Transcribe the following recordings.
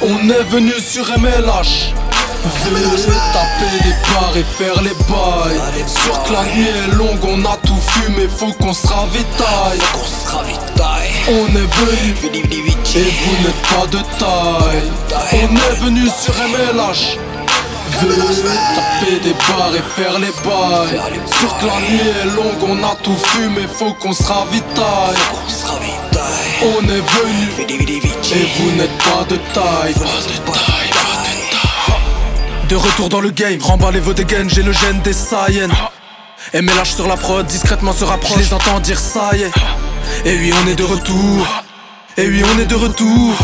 On est venu sur MLH taper des barres et faire les bails. Sûr que la nuit est longue, on a tout fumé, faut qu'on se ravitaille. On est venu et vous n'êtes pas de taille. On est venu sur MLH taper des barres et faire les bails. Sûr que la nuit est longue, on a tout fumé, faut qu'on se ravitaille On est venu et vous n'êtes pas de taille de retour dans le game, remballez vos dégaines, j'ai le gène des Saiyans. MLH sur la prod, discrètement se rapproche, je les entends dire ça y est. Et oui, on est de retour. Et oui, on est de retour.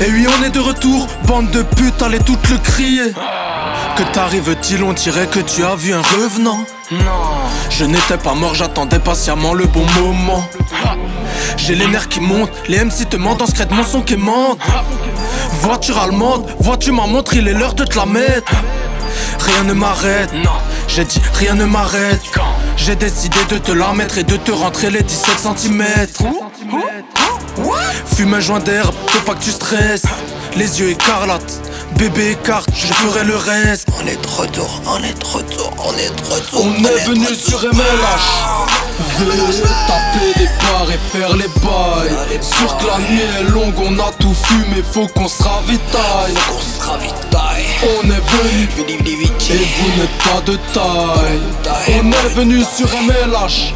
Et oui, on est de retour. Bande de putes, allez toutes le crier. Que t'arrive-t-il, on dirait que tu as vu un revenant. Non. Je n'étais pas mort, j'attendais patiemment le bon moment. J'ai les nerfs qui montent, les MC te mentent, en secret mon son qui monte. Voiture allemande, voiture ma montre, il est l'heure de te la mettre. Rien ne m'arrête, non. J'ai dit rien ne m'arrête. J'ai décidé de te la mettre et de te rentrer les 17 cm. Fume un joint d'herbe, faut pas que tu stresses. Les yeux écarlates, bébé écarte, je ferai le reste. On est de retour, on est de retour, on est de retour. On, est, venu sur MLH. Veut taper des barres et faire les bails. Sûr que la nuit est longue, on a tout fumé, faut qu'on se ravitaille. On se ravitaille. On est venu et vous n'êtes pas de taille. On est venu sur MLH.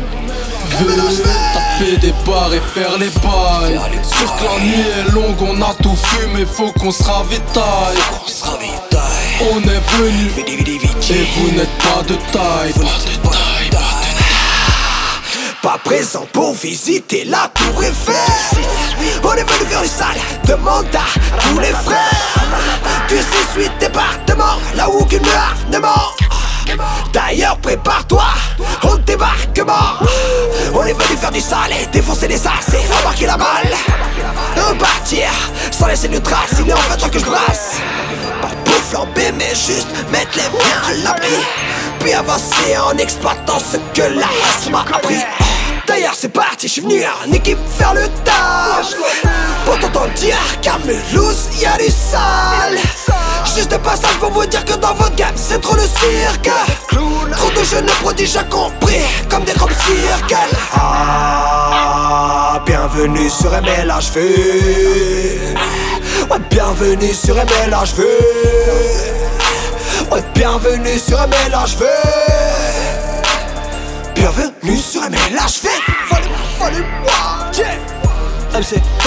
Veut taper des barres et faire les bails. Sûr que la nuit est longue, on a tout fumé, faut qu'on se ravitaille. On est venu et vous n'êtes pas de taille. Pas présent pour visiter la tour Eiffel. On est venu faire du sale, demande à tous les frères. Tu sais suite département, là où aucune meurt ne mort D'ailleurs prépare-toi au débarquement On est venu faire du sale et défoncer les as et embarquer la balle. Repartir sans laisser de traces, il est en fait que je brasse. Pas pour flamber mais juste mettre les miens à l'abri. Puis avancer en exploitant ce que la race m'a appris. D'ailleurs c'est parti, je suis venu en équipe faire le taf Pour t'entendre dire qu'à Mulhouse y'a du sale Juste de passage pour vous dire que dans votre gamme c'est trop le cirque. Trop de jeunes prodiges compris comme des grands cirques Ah, bienvenue sur MLHV Ouais, bienvenue sur MLHV Ouais, bienvenue sur MLHV Bienvenue sur MLHV Volume, volume, yeah. MCK